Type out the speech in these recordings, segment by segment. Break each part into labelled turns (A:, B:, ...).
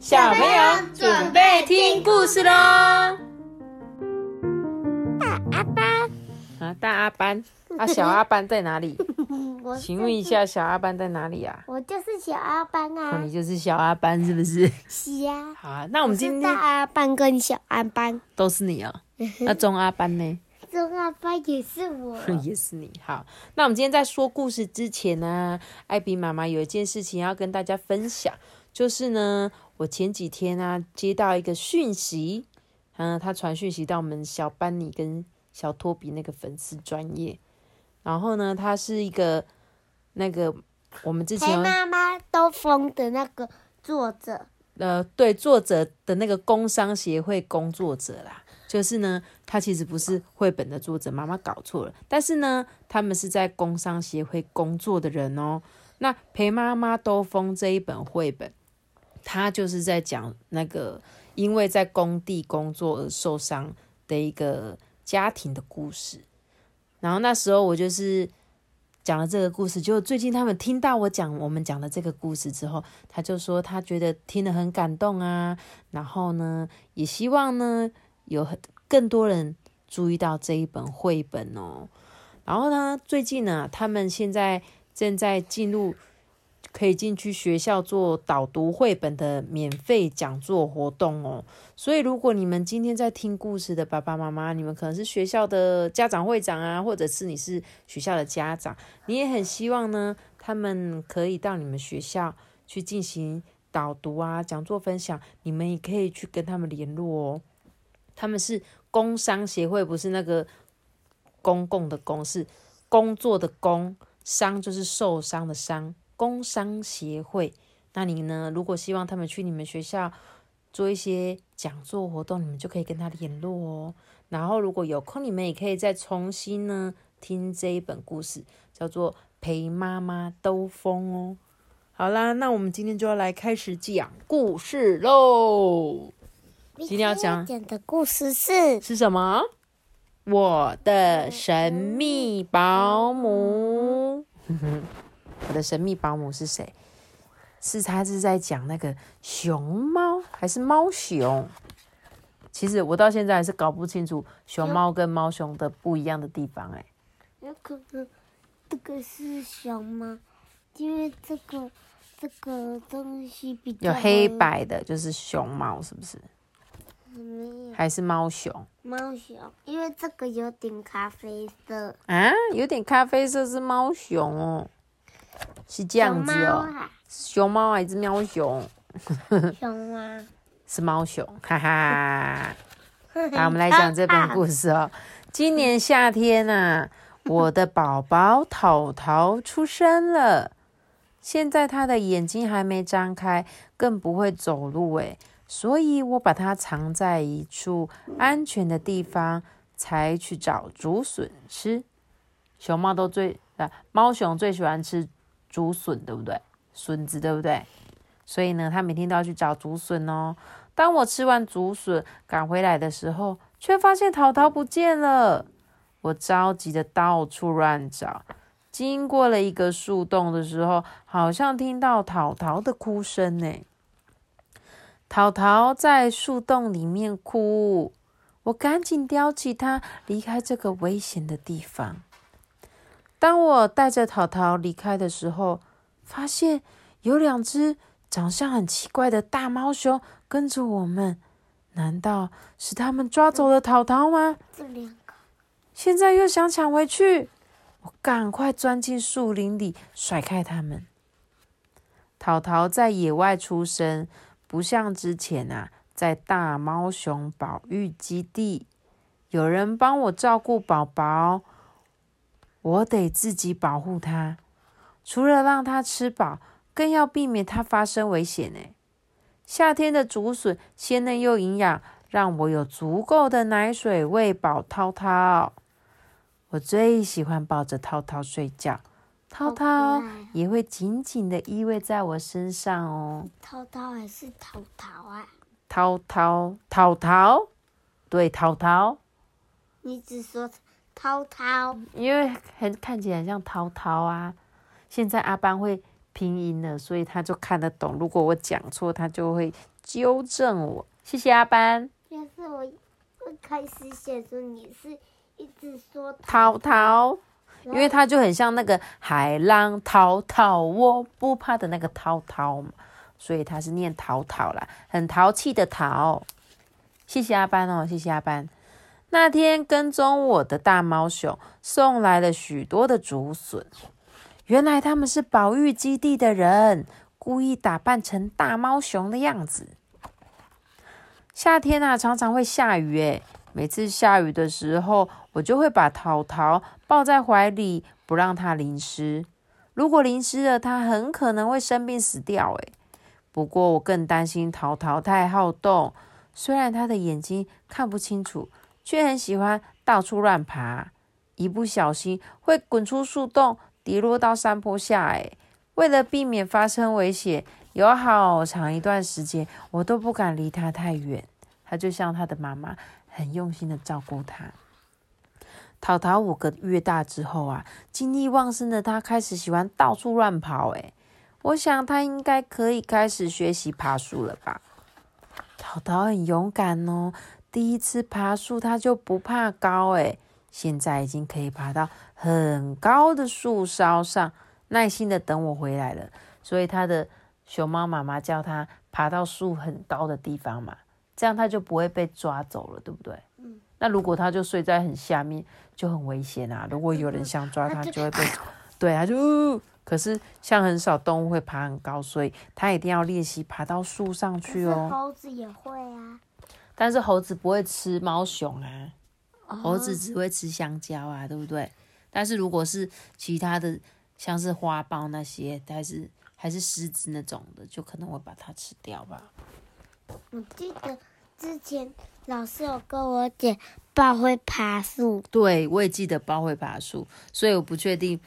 A: 小朋友准备听故事喽！
B: 大阿班
A: 啊，大阿班，啊，小阿班在哪里？
B: 我
A: 请问一下，小阿班在哪里啊？
B: 我就是小阿班
A: 哦，
B: 啊
A: 你，就是小阿班是不是？
B: 是啊，
A: 好啊，那我
B: 我
A: 们今天
B: 大阿班跟小阿班，
A: 都是你哦。那中阿班呢？
B: 中阿班也是我。
A: 也是你。好，那我们今天在说故事之前呢，艾比妈妈有一件事情要跟大家分享，就是呢，我前几天啊接到一个讯息，嗯，他传讯息到我们小班尼跟小托比那个粉丝专业，然后呢，他是一个那个我们之前
B: 陪妈妈兜风的那个作者，
A: 呃，对作者的那个工商协会工作者啦，就是呢，他其实不是绘本的作者，妈妈搞错了。但是呢，他们是在工商协会工作的人哦。那陪妈妈兜风这一本绘本，他就是在讲那个因为在工地工作而受伤的一个家庭的故事。然后那时候我就是讲了这个故事，就最近他们听到我讲我们讲的这个故事之后，他就说他觉得听得很感动啊，然后呢，也希望呢有很更多人注意到这一本绘本哦。然后呢，最近呢，他们现在正在进入可以进去学校做导读绘本的免费讲座活动哦。所以，如果你们今天在听故事的爸爸妈妈，你们可能是学校的家长会长啊，或者是你是学校的家长，你也很希望呢，他们可以到你们学校去进行导读啊、讲座分享，你们也可以去跟他们联络哦。他们是工商协会，不是那个公共的公，是工作的工，商就是受伤的伤，工商协会。那你呢？如果希望他们去你们学校做一些讲座活动，你们就可以跟他联络哦。然后如果有空，你们也可以再重新呢听这一本故事，叫做《陪妈妈兜风》哦。好啦，那我们今天就要来开始讲故事喽。今天要讲
B: 讲的故事是
A: 是什么？我的神秘保姆。我的神秘保姆是谁？是他是在讲那个熊猫还是猫熊？其实我到现在还是搞不清楚熊猫跟猫熊的不一样的地方、哎，
B: 有可能这个是熊猫，因为这个这个东西比较
A: 有黑白的，就是熊猫，是不是？还是猫熊
B: 猫熊，因为这个有点咖啡色。
A: 啊？有点咖啡色是猫熊哦，是这样子哦。
B: 熊猫啊，
A: 熊猫还是喵熊？
B: 熊猫。
A: 是猫熊，哈哈。好，我们来讲这本故事哦。今年夏天啊，我的宝宝淘淘出生了。现在他的眼睛还没张开，更不会走路诶，所以我把它藏在一处安全的地方，才去找竹笋吃。熊猫都最啊，猫熊最喜欢吃竹笋，对不对？笋子，对不对？所以呢，他每天都要去找竹笋哦。当我吃完竹笋赶回来的时候，却发现淘淘不见了。我着急的到处乱找，经过了一个树洞的时候，好像听到淘淘的哭声呢。淘淘在树洞里面哭，我赶紧叼起它，离开这个危险的地方。当我带着淘淘离开的时候，发现有两只长相很奇怪的大猫熊跟着我们，难道是他们抓走了淘淘吗？
B: 这两个
A: 现在又想抢回去，我赶快钻进树林里，甩开他们。淘淘在野外出生，不像之前啊，在大猫熊保育基地，有人帮我照顾宝宝，我得自己保护它。除了让它吃饱，更要避免它发生危险呢。夏天的竹笋鲜嫩又营养，让我有足够的奶水喂饱涛涛。我最喜欢抱着涛涛睡觉，涛涛也会紧紧的依偎在我身上哦。
B: 涛涛还是淘淘啊？
A: 涛涛，涛涛，对，涛涛，
B: 你只说涛涛，
A: 因为很看起来很像涛涛啊。现在阿班会拼音了，所以他就看得懂。如果我讲错，他就会纠正我，谢谢阿班。
B: 但是我一开始写的你是一直说
A: 涛涛，因为他就很像那个海浪滔滔，我不怕的那个滔滔嘛，所以他是念淘淘啦，很淘气的淘。谢谢阿班哦，谢谢阿班。那天跟踪我的大猫熊送来了许多的竹笋，原来他们是保育基地的人，故意打扮成大猫熊的样子。夏天啊，常常会下雨，诶，每次下雨的时候，我就会把淘淘抱在怀里，不让它淋湿。如果淋湿了，它很可能会生病死掉，诶。不过我更担心淘淘太好动，虽然它的眼睛看不清楚。却很喜欢到处乱爬，一不小心会滚出树洞，跌落到山坡下。哎，为了避免发生危险，有好长一段时间我都不敢离他太远。他就像他的妈妈，很用心的照顾他。淘淘五个月大之后啊，精力旺盛的他开始喜欢到处乱跑。哎，我想他应该可以开始学习爬树了吧？淘淘很勇敢哦。第一次爬树，它就不怕高诶，现在已经可以爬到很高的树梢上，耐心的等我回来了。所以它的熊猫妈妈叫它爬到树很高的地方嘛，这样它就不会被抓走了，对不对？嗯。那如果它就睡在很下面，就很危险啊！如果有人想抓它，就会被，对，它就。可是像很少动物会爬很高，所以它一定要练习爬到树上去哦。
B: 猴子也会啊。
A: 但是猴子不会吃猫熊啊，猴子只会吃香蕉啊，对不对？但是如果是其他的，像是花豹那些，还是还是狮子那种的，就可能会把它吃掉吧。
B: 我记得之前老师有跟我讲，豹会爬树。
A: 对，我也记得豹会爬树，所以我不确定，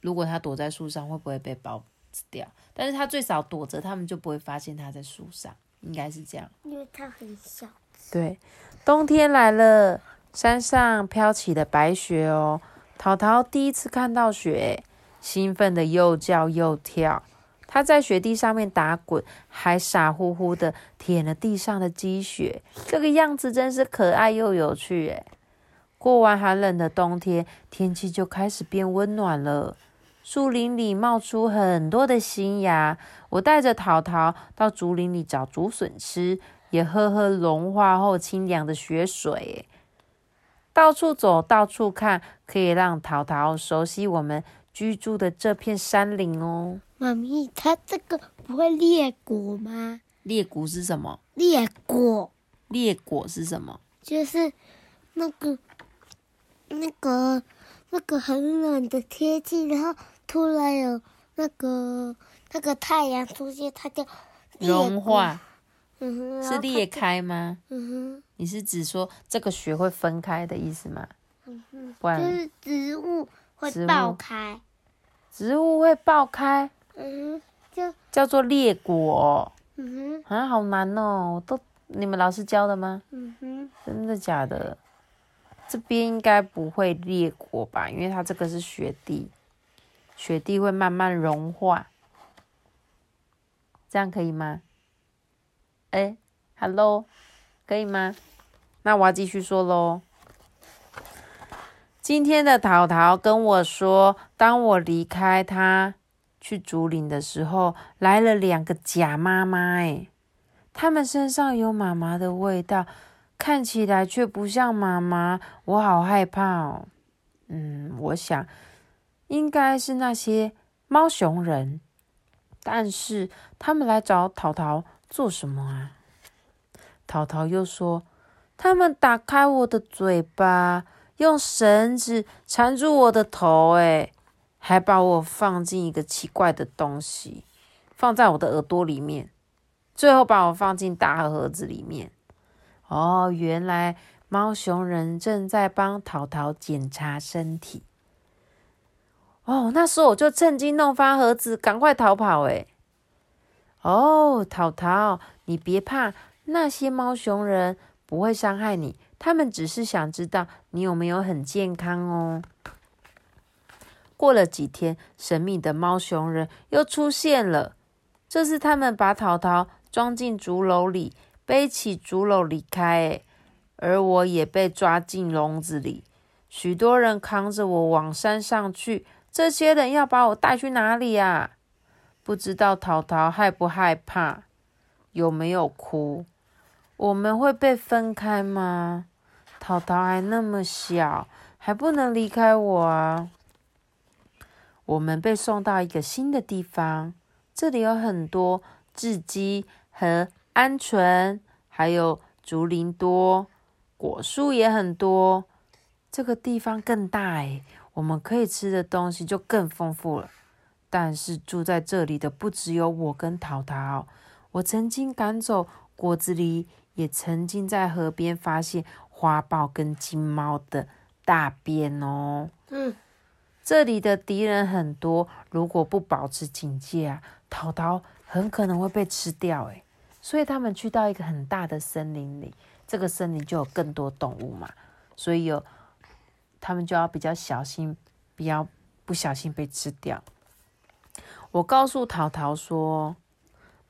A: 如果它躲在树上，会不会被豹吃掉？但是它最少躲着，他们就不会发现它在树上，应该是这样。
B: 因为它很小。
A: 对，冬天来了，山上飘起了白雪哦。淘淘第一次看到雪，兴奋的又叫又跳。他在雪地上面打滚，还傻乎乎的舔了地上的积雪，这个样子真是可爱又有趣诶。过完寒冷的冬天，天气就开始变温暖了。树林里冒出很多的新芽，我带着淘淘到竹林里找竹笋吃。也喝喝融化后清凉的雪水，到处走，到处看，可以让淘淘熟悉我们居住的这片山林哦。
B: 妈咪，它这个不会裂果吗？
A: 裂谷是什么？
B: 裂果。
A: 裂果是什么？
B: 就是那个、那个、那个很冷的天气，然后突然有那个、那个太阳出现，它就
A: 融化。
B: 嗯
A: 是裂开吗？
B: 嗯哼，
A: 你是指说这个雪会分开的意思吗？
B: 嗯哼，就是植物会爆开，
A: 植物会爆开，
B: 嗯哼，就
A: 叫做裂果。
B: 嗯
A: 哼，啊，好难哦，都你们老师教的吗？
B: 嗯哼，
A: 真的假的？这边应该不会裂果吧？因为它这个是雪地，雪地会慢慢融化，这样可以吗？哎，Hello，可以吗？那我要继续说喽。今天的淘淘跟我说，当我离开他去竹林的时候，来了两个假妈妈。哎，他们身上有妈妈的味道，看起来却不像妈妈，我好害怕哦。嗯，我想应该是那些猫熊人，但是他们来找淘淘。做什么啊？淘淘又说：“他们打开我的嘴巴，用绳子缠住我的头，哎，还把我放进一个奇怪的东西，放在我的耳朵里面，最后把我放进大盒子里面。哦，原来猫熊人正在帮淘淘检查身体。哦，那时候我就趁机弄翻盒子，赶快逃跑，哎。”哦，淘淘，你别怕，那些猫熊人不会伤害你，他们只是想知道你有没有很健康哦。过了几天，神秘的猫熊人又出现了，这次他们把淘淘装进竹篓里，背起竹篓离开。而我也被抓进笼子里，许多人扛着我往山上去。这些人要把我带去哪里呀？不知道淘淘害不害怕，有没有哭？我们会被分开吗？淘淘还那么小，还不能离开我啊！我们被送到一个新的地方，这里有很多雉鸡和鹌鹑，还有竹林多。果树也很多，这个地方更大诶，我们可以吃的东西就更丰富了。但是住在这里的不只有我跟淘淘，我曾经赶走果子狸，也曾经在河边发现花豹跟金猫的大便哦。嗯，这里的敌人很多，如果不保持警戒啊，淘淘很可能会被吃掉诶。所以他们去到一个很大的森林里。这个森林就有更多动物嘛，所以有他们就要比较小心，不要不小心被吃掉。我告诉淘淘说：“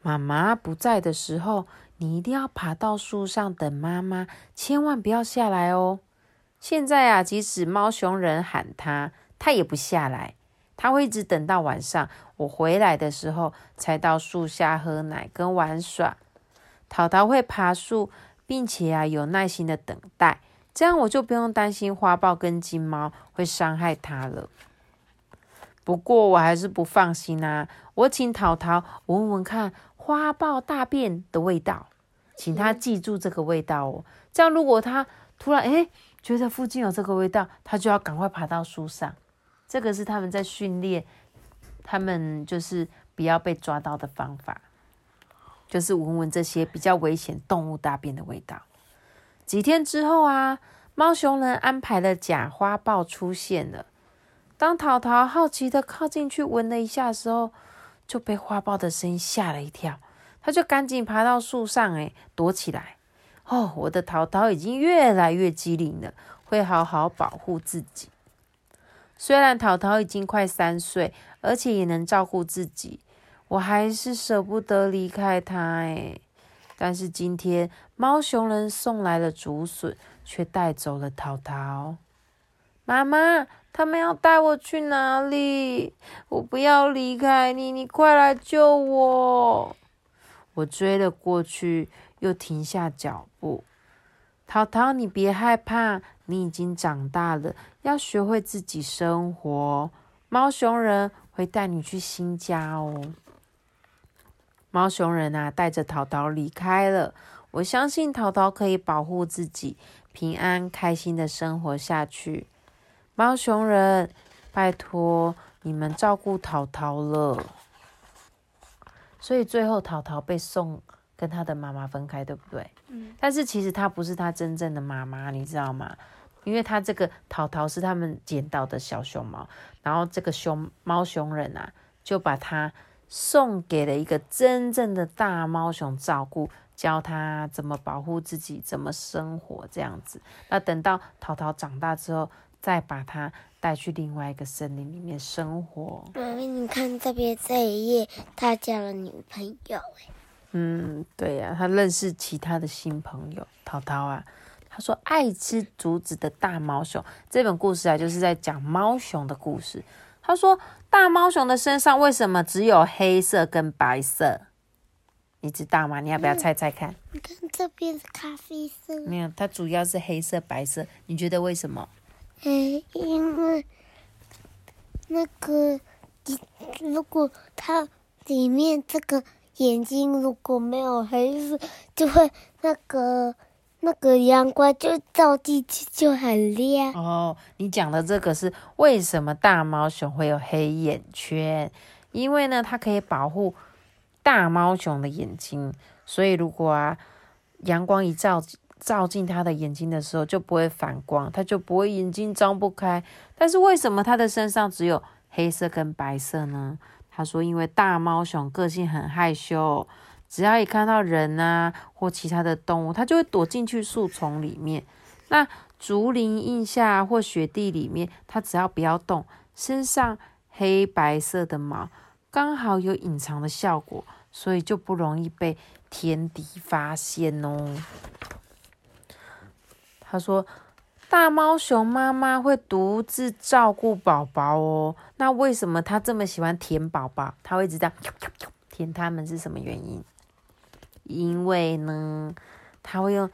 A: 妈妈不在的时候，你一定要爬到树上等妈妈，千万不要下来哦。”现在啊，即使猫熊人喊他，他也不下来，他会一直等到晚上我回来的时候，才到树下喝奶跟玩耍。淘淘会爬树。并且啊，有耐心的等待，这样我就不用担心花豹跟金猫会伤害它了。不过我还是不放心啊，我请淘淘闻闻看花豹大便的味道，请他记住这个味道哦。这样如果他突然诶觉得附近有这个味道，他就要赶快爬到树上。这个是他们在训练他们，就是不要被抓到的方法。就是闻闻这些比较危险动物大便的味道。几天之后啊，猫熊人安排了假花豹出现了。当淘淘好奇的靠近去闻了一下的时候，就被花豹的声音吓了一跳。他就赶紧爬到树上，哎，躲起来。哦，我的淘淘已经越来越机灵了，会好好保护自己。虽然淘淘已经快三岁，而且也能照顾自己。我还是舍不得离开它哎，但是今天猫熊人送来了竹笋，却带走了淘淘。妈妈，他们要带我去哪里？我不要离开你，你快来救我！我追了过去，又停下脚步。淘淘，你别害怕，你已经长大了，要学会自己生活。猫熊人会带你去新家哦。猫熊人啊，带着淘淘离开了。我相信淘淘可以保护自己，平安开心的生活下去。猫熊人，拜托你们照顾淘淘了。所以最后淘淘被送跟他的妈妈分开，对不对？嗯。但是其实他不是他真正的妈妈，你知道吗？因为他这个淘淘是他们捡到的小熊猫，然后这个熊猫熊人啊，就把它。送给了一个真正的大猫熊照顾，教它怎么保护自己，怎么生活这样子。那等到淘淘长大之后，再把它带去另外一个森林里面生活。
B: 妈咪，你看这边这一页，他交了女朋友哎。
A: 嗯，对呀，他认识其他的新朋友。淘淘啊，他说爱吃竹子的大猫熊这本故事啊，就是在讲猫熊的故事。他说。大猫熊的身上为什么只有黑色跟白色？你知道吗？你要不要猜猜看？
B: 你看这边是咖啡色。
A: 没有，它主要是黑色、白色。你觉得为什么？
B: 嗯，因为那个，如果它里面这个眼睛如果没有黑色，就会那个。那个阳光就照进去就很亮
A: 哦。你讲的这个是为什么大猫熊会有黑眼圈？因为呢，它可以保护大猫熊的眼睛，所以如果啊阳光一照照进它的眼睛的时候，就不会反光，它就不会眼睛张不开。但是为什么它的身上只有黑色跟白色呢？他说，因为大猫熊个性很害羞。只要一看到人啊或其他的动物，它就会躲进去树丛里面。那竹林荫下或雪地里面，它只要不要动，身上黑白色的毛刚好有隐藏的效果，所以就不容易被天敌发现哦。他说。大猫熊妈妈会独自照顾宝宝哦，那为什么它这么喜欢舔宝宝？它会知道舔它们是什么原因？因为呢，它会用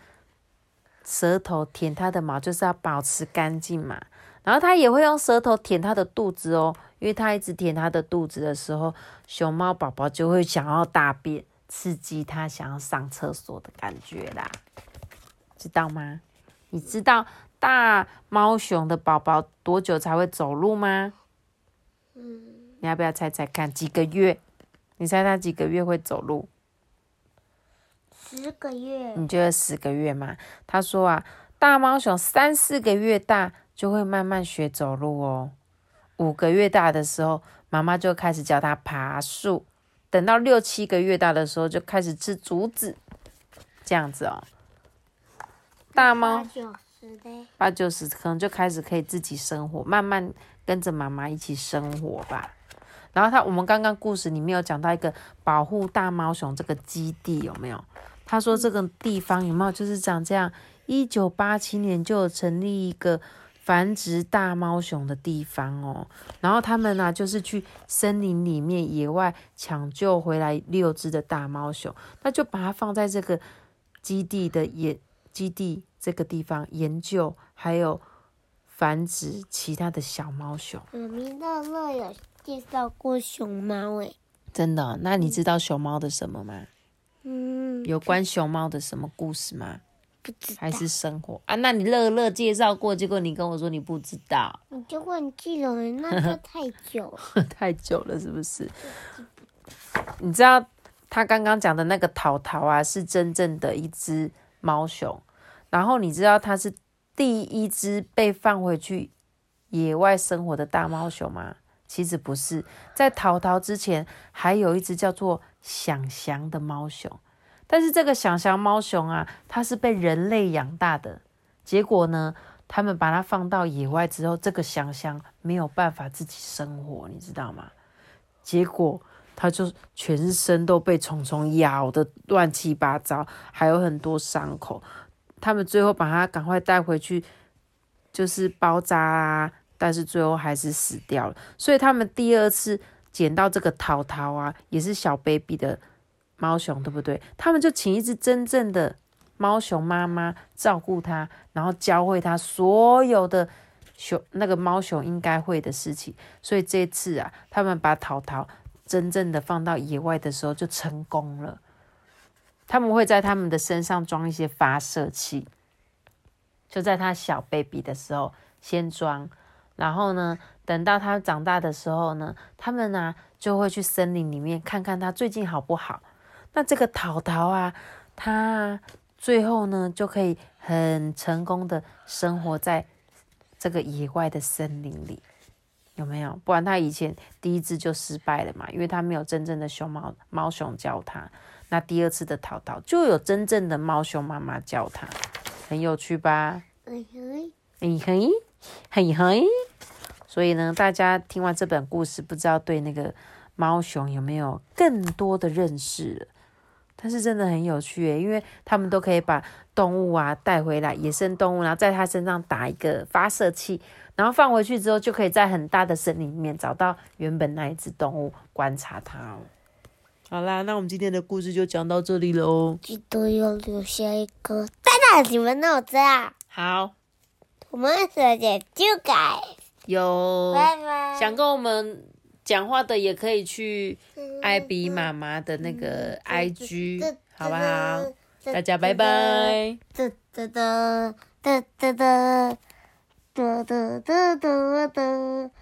A: 舌头舔它的毛，就是要保持干净嘛。然后它也会用舌头舔它的肚子哦，因为它一直舔它的肚子的时候，熊猫宝宝就会想要大便，刺激它想要上厕所的感觉啦，知道吗？你知道？大猫熊的宝宝多久才会走路吗？嗯，你要不要猜猜看？几个月？你猜它几个月会走路？
B: 十个月。
A: 你觉得十个月吗？他说啊，大猫熊三四个月大就会慢慢学走路哦。五个月大的时候，妈妈就开始教它爬树。等到六七个月大的时候，就开始吃竹子。这样子哦，大猫。八九十可能就开始可以自己生活，慢慢跟着妈妈一起生活吧。然后他，我们刚刚故事里面有讲到一个保护大猫熊这个基地有没有？他说这个地方有没有就是长这样？一九八七年就有成立一个繁殖大猫熊的地方哦。然后他们呢就是去森林里面野外抢救回来六只的大猫熊，那就把它放在这个基地的野基地。这个地方研究还有繁殖其他的小猫熊。
B: 我们乐乐有介绍过熊猫诶，
A: 真的？那你知道熊猫的什么吗？
B: 嗯，
A: 有关熊猫的什么故事吗？
B: 不知道。
A: 还是生活啊？那你乐乐介绍过，结果你跟我说你不知道，
B: 你就忘记了？那就太久
A: 了，太久了，是不是？你知道他刚刚讲的那个淘淘啊，是真正的一只猫熊。然后你知道它是第一只被放回去野外生活的大猫熊吗？其实不是，在淘淘之前还有一只叫做想翔的猫熊，但是这个想翔猫熊啊，它是被人类养大的，结果呢，他们把它放到野外之后，这个想翔没有办法自己生活，你知道吗？结果它就全身都被虫虫咬的乱七八糟，还有很多伤口。他们最后把它赶快带回去，就是包扎啊，但是最后还是死掉了。所以他们第二次捡到这个淘淘啊，也是小 baby 的猫熊，对不对？他们就请一只真正的猫熊妈妈照顾它，然后教会它所有的熊那个猫熊应该会的事情。所以这次啊，他们把淘淘真正的放到野外的时候就成功了。他们会在他们的身上装一些发射器，就在他小 baby 的时候先装，然后呢，等到他长大的时候呢，他们呢就会去森林里面看看他最近好不好。那这个淘淘啊，他最后呢就可以很成功的生活在这个野外的森林里，有没有？不然他以前第一次就失败了嘛，因为他没有真正的熊猫猫熊教他。那第二次的淘淘就有真正的猫熊妈妈教他，很有趣吧？嘿嘿，嘿嘿，嘿嘿。所以呢，大家听完这本故事，不知道对那个猫熊有没有更多的认识？但是真的很有趣诶，因为他们都可以把动物啊带回来，野生动物，然后在它身上打一个发射器，然后放回去之后，就可以在很大的森林里面找到原本那一只动物，观察它哦。好啦，那我们今天的故事就讲到这里喽。
B: 记得要留下一个大大你们脑子啊！
A: 好，
B: 我们小姐就改
A: 有，
B: 拜拜。
A: 想跟我们讲话的也可以去艾比妈妈的那个 IG，好不好？大家拜拜。哒哒哒哒哒哒哒哒哒哒哒。